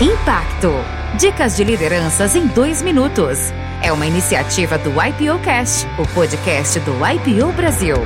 Impacto. Dicas de lideranças em dois minutos. É uma iniciativa do IPO Cast, o podcast do IPO Brasil.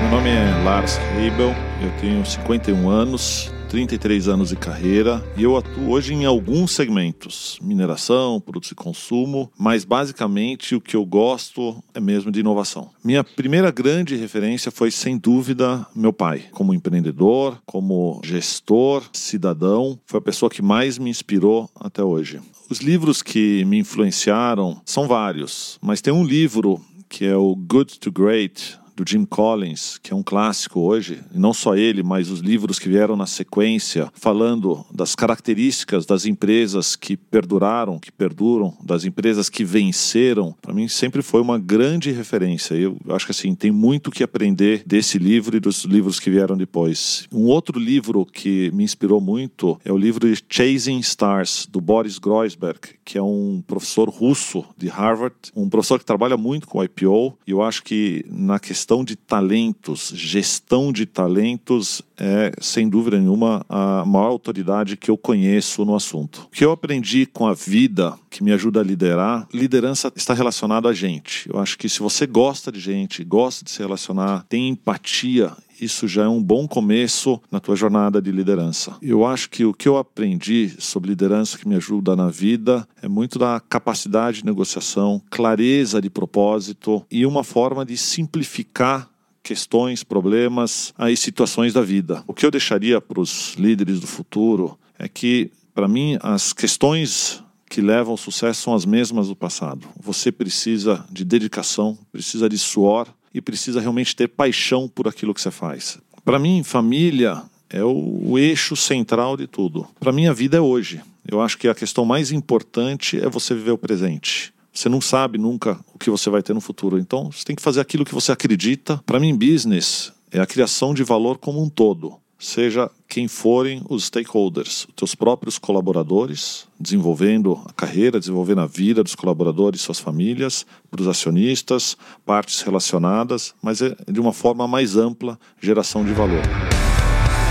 Meu nome é Lars Heibel, eu tenho 51 anos, 33 anos de carreira e eu atuo hoje em alguns segmentos: mineração, produtos de consumo, mas basicamente o que eu gosto é mesmo de inovação. Minha primeira grande referência foi, sem dúvida, meu pai. Como empreendedor, como gestor, cidadão, foi a pessoa que mais me inspirou até hoje. Os livros que me influenciaram são vários, mas tem um livro que é o Good to Great, do Jim Collins, que é um clássico hoje, e não só ele, mas os livros que vieram na sequência, falando das características das empresas que perduraram, que perduram, das empresas que venceram, para mim sempre foi uma grande referência. Eu acho que assim, tem muito que aprender desse livro e dos livros que vieram depois. Um outro livro que me inspirou muito é o livro Chasing Stars, do Boris Groisberg, que é um professor russo de Harvard, um professor que trabalha muito com IPO, e eu acho que na questão questão de talentos, gestão de talentos é, sem dúvida nenhuma, a maior autoridade que eu conheço no assunto. O que eu aprendi com a vida, que me ajuda a liderar, liderança está relacionado a gente. Eu acho que se você gosta de gente, gosta de se relacionar, tem empatia isso já é um bom começo na tua jornada de liderança. Eu acho que o que eu aprendi sobre liderança que me ajuda na vida é muito da capacidade de negociação, clareza de propósito e uma forma de simplificar questões, problemas, aí situações da vida. O que eu deixaria para os líderes do futuro é que, para mim, as questões que levam ao sucesso são as mesmas do passado. Você precisa de dedicação, precisa de suor, e precisa realmente ter paixão por aquilo que você faz. Para mim, família é o, o eixo central de tudo. Para mim, a vida é hoje. Eu acho que a questão mais importante é você viver o presente. Você não sabe nunca o que você vai ter no futuro. Então, você tem que fazer aquilo que você acredita. Para mim, business é a criação de valor como um todo seja quem forem os stakeholders, os teus próprios colaboradores, desenvolvendo a carreira, desenvolvendo a vida dos colaboradores, suas famílias, para os acionistas, partes relacionadas, mas é de uma forma mais ampla, geração de valor.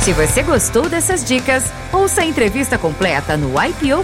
Se você gostou dessas dicas, ouça a entrevista completa no IPO